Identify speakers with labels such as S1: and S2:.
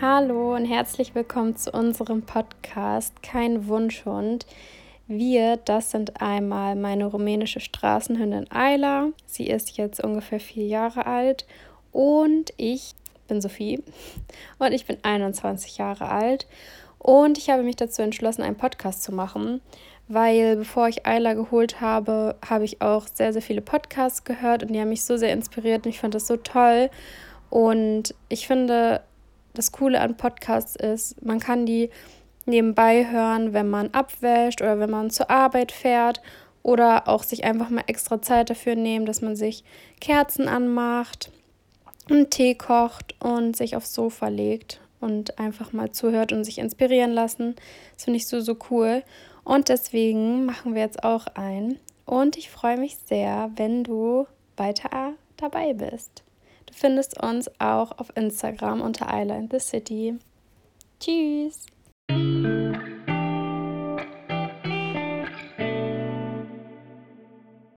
S1: Hallo und herzlich willkommen zu unserem Podcast Kein Wunschhund. Wir, das sind einmal meine rumänische Straßenhündin Ayla. Sie ist jetzt ungefähr vier Jahre alt und ich bin Sophie und ich bin 21 Jahre alt. Und ich habe mich dazu entschlossen, einen Podcast zu machen, weil bevor ich Ayla geholt habe, habe ich auch sehr, sehr viele Podcasts gehört und die haben mich so sehr inspiriert und ich fand das so toll. Und ich finde, das Coole an Podcasts ist, man kann die nebenbei hören, wenn man abwäscht oder wenn man zur Arbeit fährt oder auch sich einfach mal extra Zeit dafür nehmen, dass man sich Kerzen anmacht, einen Tee kocht und sich aufs Sofa legt und einfach mal zuhört und sich inspirieren lassen. Das finde ich so, so cool. Und deswegen machen wir jetzt auch ein. Und ich freue mich sehr, wenn du weiter dabei bist. Du findest uns auch auf Instagram unter the City. Tschüss!